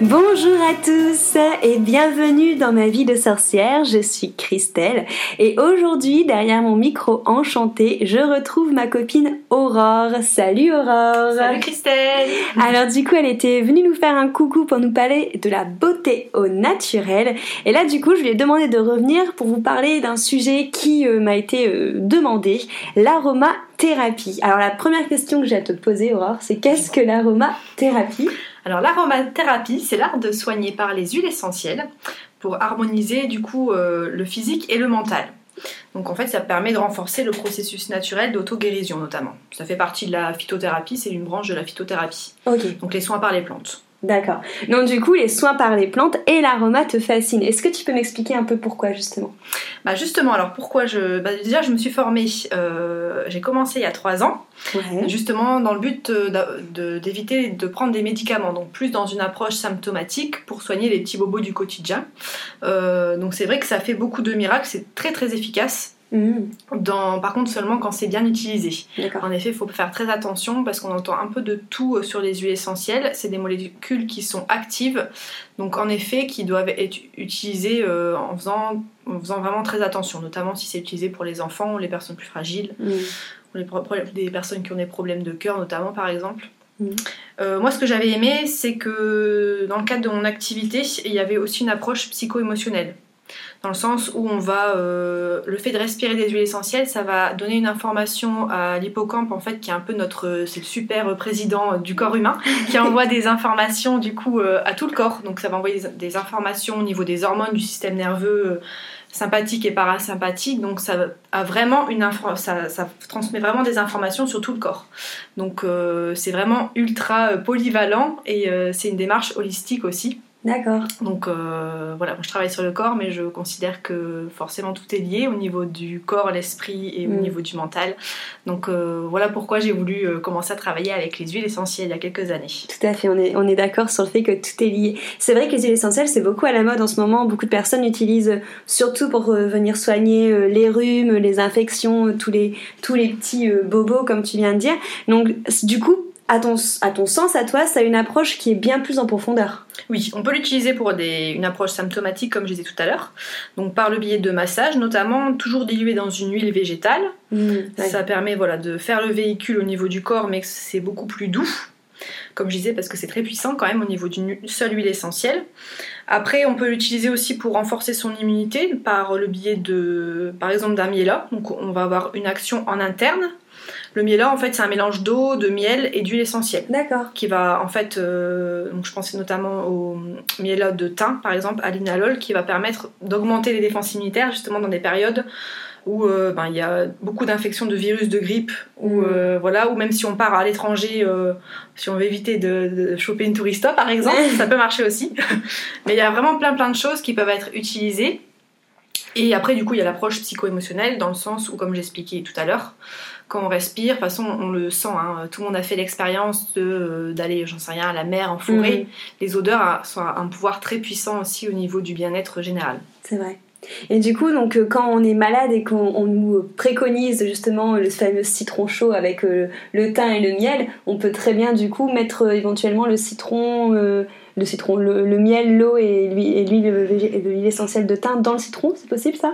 Bonjour à tous et bienvenue dans ma vie de sorcière, je suis Christelle et aujourd'hui derrière mon micro enchanté je retrouve ma copine Aurore. Salut Aurore. Salut Christelle. Alors du coup elle était venue nous faire un coucou pour nous parler de la beauté au naturel. Et là du coup je lui ai demandé de revenir pour vous parler d'un sujet qui euh, m'a été euh, demandé, l'aromathérapie. Alors la première question que j'ai à te poser Aurore c'est qu'est-ce que l'aromathérapie? Alors l'aromathérapie, c'est l'art de soigner par les huiles essentielles pour harmoniser du coup euh, le physique et le mental. Donc en fait, ça permet de renforcer le processus naturel d'auto-guérison notamment. Ça fait partie de la phytothérapie, c'est une branche de la phytothérapie. Donc les soins par les plantes. D'accord. Donc du coup, les soins par les plantes et l'aroma te fascinent. Est-ce que tu peux m'expliquer un peu pourquoi justement? Bah justement, alors pourquoi je... Bah, déjà, je me suis formée, euh, j'ai commencé il y a trois ans, justement dans le but euh, d'éviter de, prendre des médicaments, donc plus dans une approche symptomatique pour soigner les petits bobos du quotidien. Euh, donc c'est vrai que ça fait beaucoup de miracles, c'est très très efficace. Mmh. Dans, par contre, seulement quand c'est bien utilisé. En effet, il faut faire très attention parce qu'on entend un peu de tout euh, sur les huiles essentielles. C'est des molécules qui sont actives, donc en effet, qui doivent être utilisées euh, en, faisant, en faisant vraiment très attention, notamment si c'est utilisé pour les enfants ou les personnes plus fragiles, mmh. ou les, des personnes qui ont des problèmes de cœur, notamment par exemple. Mmh. Euh, moi, ce que j'avais aimé, c'est que dans le cadre de mon activité, il y avait aussi une approche psycho-émotionnelle dans le sens où on va euh, le fait de respirer des huiles essentielles ça va donner une information à l'hippocampe en fait qui est un peu notre c'est le super président du corps humain qui envoie des informations du coup euh, à tout le corps. Donc ça va envoyer des, informations au niveau des hormones du système nerveux euh, sympathique et parasympathique. Donc ça a vraiment une ça, ça, transmet vraiment des informations sur tout le corps. Donc c'est vraiment ultra polyvalent et c'est une démarche holistique aussi D'accord. Donc euh, voilà, je travaille sur le corps, mais je considère que forcément tout est lié au niveau du corps, l'esprit et au Mm. niveau du mental. Donc euh, voilà pourquoi j'ai voulu euh, commencer à travailler avec les huiles essentielles il y a quelques années. Tout à fait, on est, on est d'accord sur le fait que tout est lié. C'est vrai que les huiles essentielles, c'est beaucoup à la mode en ce moment. Beaucoup de personnes l'utilisent surtout pour venir soigner les rhumes, les infections, tous les, tous les petits bobos, comme tu viens de dire. Donc, du coup, à ton, à ton sens, à toi, ça a une approche qui est bien plus en profondeur. Oui, on peut l'utiliser pour des, une approche symptomatique comme je disais tout à l'heure. Donc par le biais de massage, notamment toujours dilué dans une huile végétale. Mm, ouais. Ça permet voilà, de faire le véhicule au niveau du corps, mais c'est beaucoup plus doux. Comme je disais, parce que c'est très puissant quand même au niveau d'une seule huile essentielle. Après, on peut l'utiliser aussi pour renforcer son immunité par le biais de, par exemple, d'un miela. Donc, on va avoir une action en interne. Le miela, en fait, c'est un mélange d'eau, de miel et d'huile essentielle D'accord. qui va en fait, euh, donc je pensais notamment au miela de thym par exemple, à l'inalol, qui va permettre d'augmenter les défenses immunitaires justement dans des périodes où euh, ben, il y a beaucoup d'infections de virus de grippe, ou Mm. euh, voilà, ou même si on part à l'étranger, euh, si on veut éviter de, de choper une tourista par exemple, ça peut marcher aussi. Mais il y a vraiment plein plein de choses qui peuvent être utilisées. Et après, du coup, il y a l'approche psycho-émotionnelle, dans le sens où, comme j'expliquais tout à l'heure, quand on respire, de toute façon, on le sent, hein, tout le monde a fait l'expérience euh, d'aller, j'en sais rien, à la mer, en forêt. Mhm. Les odeurs hein, sont un pouvoir très puissant aussi au niveau du bien-être général. C'est vrai. Et du coup, donc, euh, quand on est malade et qu'on on nous préconise justement le fameux citron chaud avec euh, le thym et le miel, on peut très bien du coup mettre euh, éventuellement le citron, euh, le citron, le, le miel, l'eau et l'huile essentielle de thym dans le citron, c'est possible ça?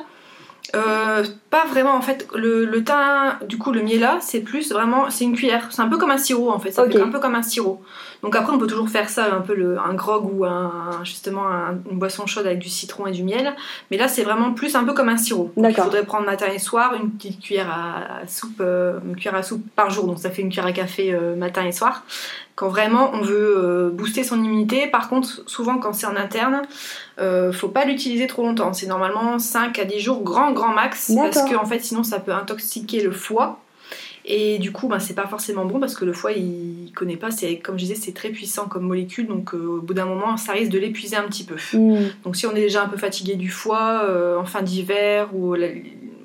Euh, pas vraiment en fait. Le, le thym, du coup, le miela, c'est plus vraiment, c'est une cuillère. C'est un peu comme un sirop en fait. Ça fait un peu comme un sirop. Donc après, on peut toujours faire ça, un peu le, un grog ou un, justement un- une boisson chaude avec du citron et du miel. Mais là, c'est vraiment plus un peu comme un sirop. Donc, Il faudrait prendre matin et soir une petite cuillère à, à soupe, euh, une cuillère à soupe par jour. Donc ça fait une cuillère à café euh, matin et soir. Quand vraiment on veut euh, booster son immunité, par contre, souvent quand c'est en interne, euh, faut pas l'utiliser trop longtemps. C'est normalement 5 à 10 jours, grand grand max, parce que en fait sinon ça peut intoxiquer le foie. Et du coup, ben, c'est pas forcément bon parce que le foie, il connaît pas. C'est comme je disais, c'est très puissant comme molécule, donc euh, au bout d'un moment, ça risque de l'épuiser un petit peu. Mm. Donc si on est déjà un peu fatigué du foie euh, en fin d'hiver ou la-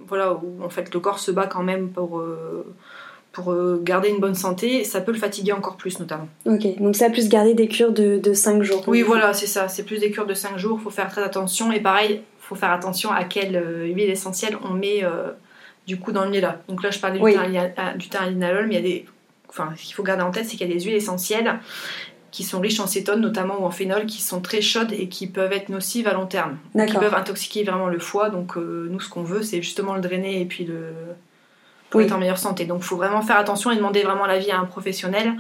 voilà où en fait le corps se bat quand même pour euh, pour euh, garder une bonne santé, ça peut le fatiguer encore plus notamment. Ok, donc ça plus garder des cures de, de 5 jours. Oui, voilà, c'est ça. C'est plus des cures de 5 jours. Faut faire très attention. Et pareil, faut faire attention à quelle euh, huile essentielle on met euh, du coup dans le miela. Donc là, je parlais Oui. du, thym- ah, du thym linalol, mais il y a des. Enfin, ce qu'il faut garder en tête, c'est qu'il y a des huiles essentielles qui sont riches en cétone notamment ou en phénol qui sont très chaudes et qui peuvent être nocives à long terme qui peuvent intoxiquer vraiment le foie donc euh, nous ce qu'on veut c'est justement le drainer et puis le pour Oui. être en meilleure santé donc il faut vraiment faire attention et demander vraiment l'avis à un professionnel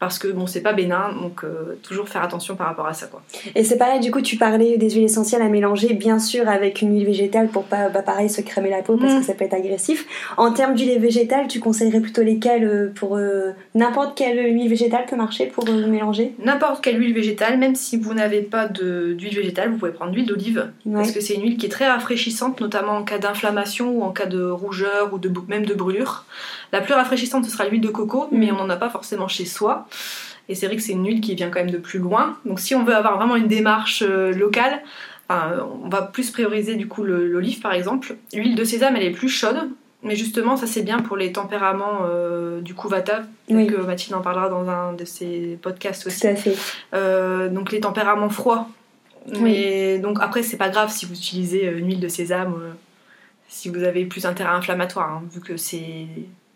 parce que bon c'est pas bénin donc euh, toujours faire attention par rapport à ça quoi Et c'est pareil, du coup, tu parlais des huiles essentielles à mélanger, bien sûr, avec une huile végétale pour pas, bah, pareil, se crémer la peau parce Mm. que ça peut être agressif. En termes d'huile végétale, tu conseillerais plutôt lesquelles euh, pour euh, n'importe quelle huile végétale peut marcher pour euh, mélanger? N'importe quelle huile végétale même si vous n'avez pas d'huile végétale vous pouvez prendre l'huile d'olive Ouais. parce que c'est une huile qui est très rafraîchissante notamment en cas d'inflammation ou en cas de rougeur ou de, même de brûlure la plus rafraîchissante ce sera l'huile de coco Mm. mais on n'en a pas forcément chez soi et c'est vrai que c'est une huile qui vient quand même de plus loin donc si on veut avoir vraiment une démarche euh, locale enfin, euh, on va plus prioriser du coup l'olive par exemple l'huile de sésame elle est plus chaude mais justement ça c'est bien pour les tempéraments euh, du coup vata Peut-être Oui. que Mathilde en parlera dans un de ses podcasts aussi Tout à fait. euh, donc les tempéraments froids. Mais donc après c'est pas grave si vous utilisez une huile de sésame, euh, si vous avez plus un terrain inflammatoire, hein, vu que c'est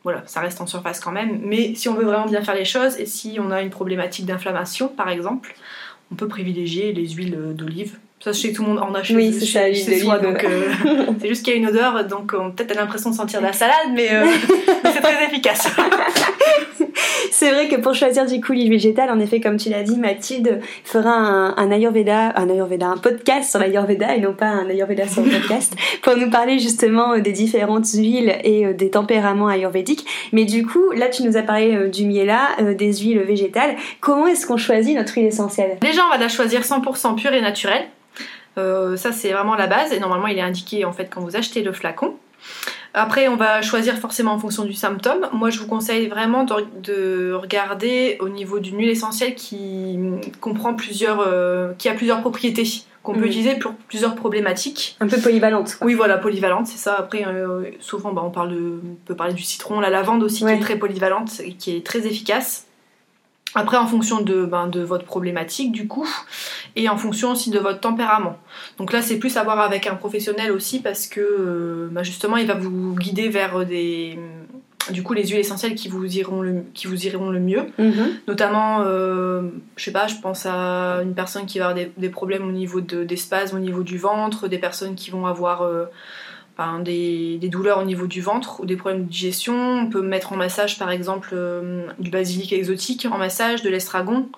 voilà, ça reste en surface quand même. Mais si on veut vraiment bien faire les choses et si on a une problématique d'inflammation par exemple, on peut privilégier les huiles euh, d'olive. Ça, je sais que tout le monde en a chez, Oui, c'est chez- ça, chez soi, donc euh, c'est juste qu'il y a une odeur, donc on peut-être a l'impression de sentir de la salade, mais euh, mais c'est très efficace. C'est vrai que pour choisir du coup l'huile végétale, en effet, comme tu l'as dit, Mathilde fera un, un Ayurveda, un Ayurveda, un podcast sur l'Ayurveda et non pas un Ayurveda sur le podcast, pour nous parler justement euh, des différentes huiles et euh, des tempéraments ayurvédiques. Mais du coup, là, tu nous as parlé euh, du miela, des huiles végétales. Comment est-ce qu'on choisit notre huile essentielle? Déjà, on va la choisir 100% pure et naturelle. Euh, ça, c'est vraiment la base. Et normalement, il est indiqué en fait quand vous achetez le flacon. Après, on va choisir forcément en fonction du symptôme. Moi, je vous conseille vraiment de, de regarder au niveau d'une huile essentielle qui comprend plusieurs, euh, qui a plusieurs propriétés qu'on peut utiliser pour plusieurs problématiques. Un peu polyvalente. quoi. Oui, voilà, polyvalente, c'est ça. Après, euh, souvent, bah, on, parle de, on peut parler du citron, la lavande aussi, Ouais. qui est très polyvalente et qui est très efficace. Après, en fonction de, ben, de votre problématique, du coup, et en fonction aussi de votre tempérament. Donc là, c'est plus à voir avec un professionnel aussi, parce que euh, bah, justement, il va vous guider vers des. Du coup, les huiles essentielles qui vous iront le, qui vous iront le mieux. Mhm. Notamment, euh, je sais pas, je pense à une personne qui va avoir des, des problèmes au niveau de, des spasmes, au niveau du ventre, des personnes qui vont avoir euh, ben, des, des douleurs au niveau du ventre ou des problèmes de digestion. On peut mettre en massage, par exemple, euh, du basilic exotique en massage, de l'estragon.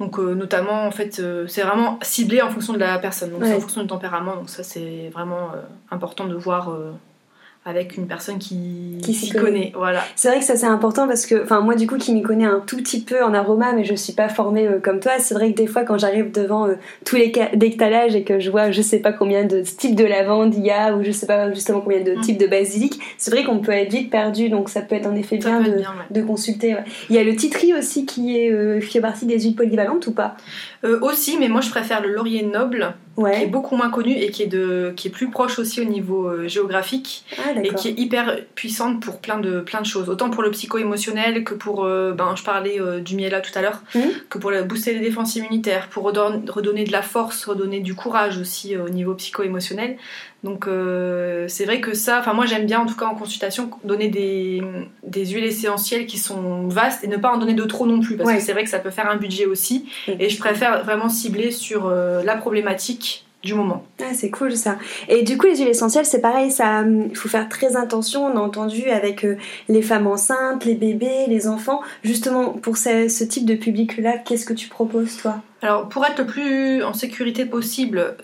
Donc, euh, notamment, en fait, euh, c'est vraiment ciblé en fonction de la personne, donc c'est en fonction du tempérament. Donc, ça, c'est vraiment important de voir avec une personne qui, Qui s'y connaît. connaît. Voilà. C'est vrai que ça c'est important parce que, enfin moi du coup qui m'y connais un tout petit peu en aroma mais je suis pas formée euh, comme toi, c'est vrai que des fois quand j'arrive devant euh, tous les ca- d'étalage et que je vois je sais pas combien de types de lavande il y a ou je sais pas justement combien de Mm. types de basilic, c'est vrai qu'on peut être vite perdu donc ça peut être en effet Ça bien de, bien, ouais. de consulter. ouais. Il y a le titri aussi qui est euh, qui fait partie des huiles polyvalentes ou pas? Aussi, mais moi je préfère le laurier noble, qui est beaucoup moins connu et qui est, de, qui est plus proche aussi au niveau euh, géographique Ah et qui est hyper puissante pour plein de, plein de choses. Autant pour le psycho-émotionnel que pour, euh, ben, je parlais euh, du miela tout à l'heure, Mhm. que pour booster les défenses immunitaires, pour redon- redonner de la force, redonner du courage aussi au niveau psycho-émotionnel. Donc euh, c'est vrai que ça, enfin moi j'aime bien en tout cas en consultation donner des, des huiles essentielles qui sont vastes et ne pas en donner de trop non plus parce Ouais. que c'est vrai que ça peut faire un budget aussi Mhm. et je préfère vraiment cibler sur euh, la problématique du moment. Ah, c'est cool ça. Et du coup, les huiles essentielles, c'est pareil, ça, hum, il faut faire très attention. On a entendu avec euh, les femmes enceintes, les bébés, les enfants. Justement, pour ce, ce type de public-là, qu'est-ce que tu proposes, toi? Alors, pour être le plus en sécurité possible,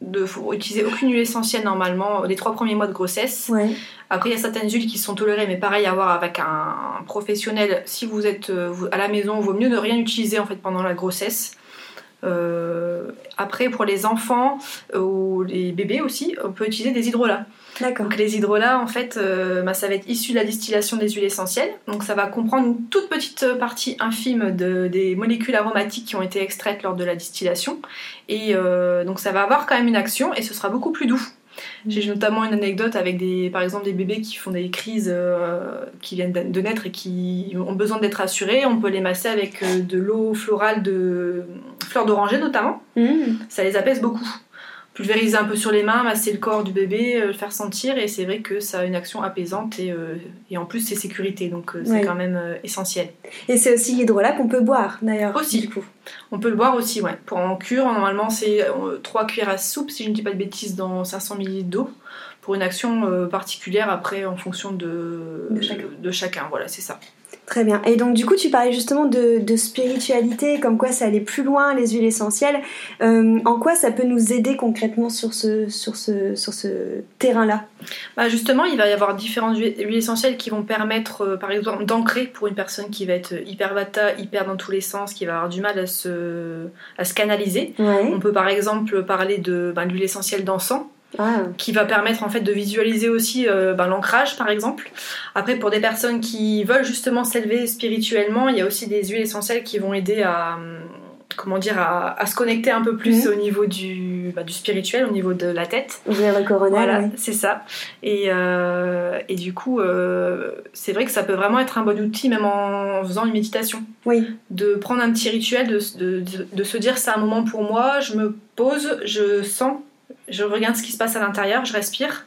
de faut utiliser aucune huile essentielle normalement les trois premiers mois de grossesse. Ouais. Après, il y a certaines huiles qui sont tolérées, mais pareil à voir avec un, professionnel. Si vous êtes euh, à la maison, il vaut mieux ne rien utiliser en fait pendant la grossesse. Après, pour les enfants ou les bébés aussi, on peut utiliser des hydrolats. Donc les hydrolats, en fait, bah, ça va être issu de la distillation des huiles essentielles. Donc ça va comprendre une toute petite partie infime de, des molécules aromatiques qui ont été extraites lors de la distillation. Et donc ça va avoir quand même une action et ce sera beaucoup plus doux. J'ai notamment une anecdote avec des, par exemple des bébés qui font des crises, euh, qui viennent de naître et qui ont besoin d'être assurés. On peut les masser avec euh, de l'eau florale de fleurs d'oranger notamment. Mmh. Ça les apaise beaucoup pulvériser un peu sur les mains, masser le corps du bébé, euh, le faire sentir, et c'est vrai que ça a une action apaisante et, euh, et en plus c'est sécurité, donc euh, c'est quand même essentiel. Et c'est aussi l'hydrolat qu'on peut boire d'ailleurs. Aussi, du coup. On peut le boire aussi, ouais. Pour en cure, normalement c'est 3 cuillères à soupe, si je ne dis pas de bêtises, dans 500 ml d'eau, pour une action particulière après en fonction de, de chacun. de chacun. Voilà, c'est ça. Très bien. Et donc du coup, tu parlais justement de, spiritualité, comme quoi ça allait plus loin, les huiles essentielles. Euh, en quoi ça peut nous aider concrètement sur ce, sur ce, sur ce terrain-là? Bah Justement, il va y avoir différentes huiles essentielles qui vont permettre, euh, par exemple, d'ancrer pour une personne qui va être hyper vata, hyper dans tous les sens, qui va avoir du mal à se, à se canaliser. On peut par exemple parler de bah, l'huile essentielle d'encens ah. qui va permettre en fait de visualiser aussi euh, ben, l'ancrage par exemple. Après pour des personnes qui veulent justement s'élever spirituellement, il y a aussi des huiles essentielles qui vont aider à hum, comment dire à, se connecter un peu plus mhm. au niveau du, bah, du spirituel, au niveau de la tête. Vers le coronel. Voilà, c'est ça. Et, euh, et du coup, euh, c'est vrai que ça peut vraiment être un bon outil, même en faisant une méditation. Oui. De prendre un petit rituel, de, de, de se dire c'est un moment pour moi, je me pose, je sens je regarde ce qui se passe à l'intérieur, je respire.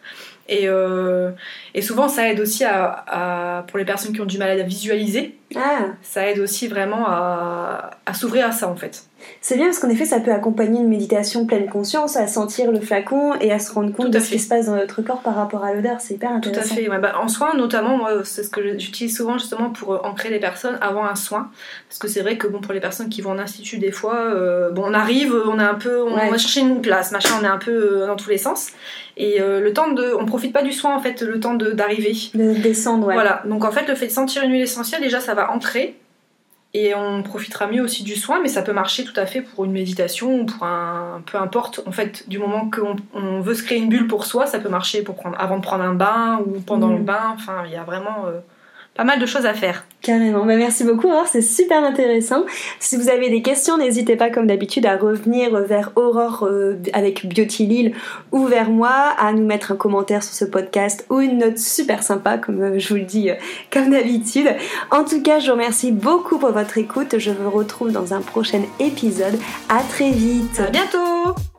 Et, euh, et, souvent, ça aide aussi à, pour les personnes qui ont du mal à visualiser. Ah. Ça aide aussi vraiment à, à s'ouvrir à ça, en fait. C'est bien parce qu'en effet, ça peut accompagner une méditation pleine conscience, à sentir le flacon et à se rendre compte de ce qui se passe dans notre corps par rapport à l'odeur. C'est hyper intéressant. Tout à fait. Bah, en soin, notamment, moi, c'est ce que j'utilise souvent justement pour euh, ancrer les personnes avant un soin. Parce que c'est vrai que bon, pour les personnes qui vont en institut, des fois, euh, bon, on arrive, on est un peu, on va chercher une place, machin, on est un peu dans tous les sens. Et le temps de, on profite pas du soin en fait, le temps d'arriver. De, descendre, ouais. Voilà. Donc en fait, le fait de sentir une huile essentielle, déjà, ça va ancrer et on profitera mieux aussi du soin, mais ça peut marcher tout à fait pour une méditation ou pour un. peu importe. En fait, du moment qu'on on veut se créer une bulle pour soi, ça peut marcher pour prendre, avant de prendre un bain ou pendant le mm. bain. Enfin, il y a vraiment. Euh, pas mal de choses à faire. Carrément. Bah, merci beaucoup, Aurore. C'est super intéressant. Si vous avez des questions, n'hésitez pas, comme d'habitude, à revenir vers Aurore euh, avec Beauty Lille ou vers moi, à nous mettre un commentaire sur ce podcast ou une note super sympa, comme euh, je vous le dis, euh, comme d'habitude. En tout cas, je vous remercie beaucoup pour votre écoute. Je vous retrouve dans un prochain épisode. À très vite. À bientôt.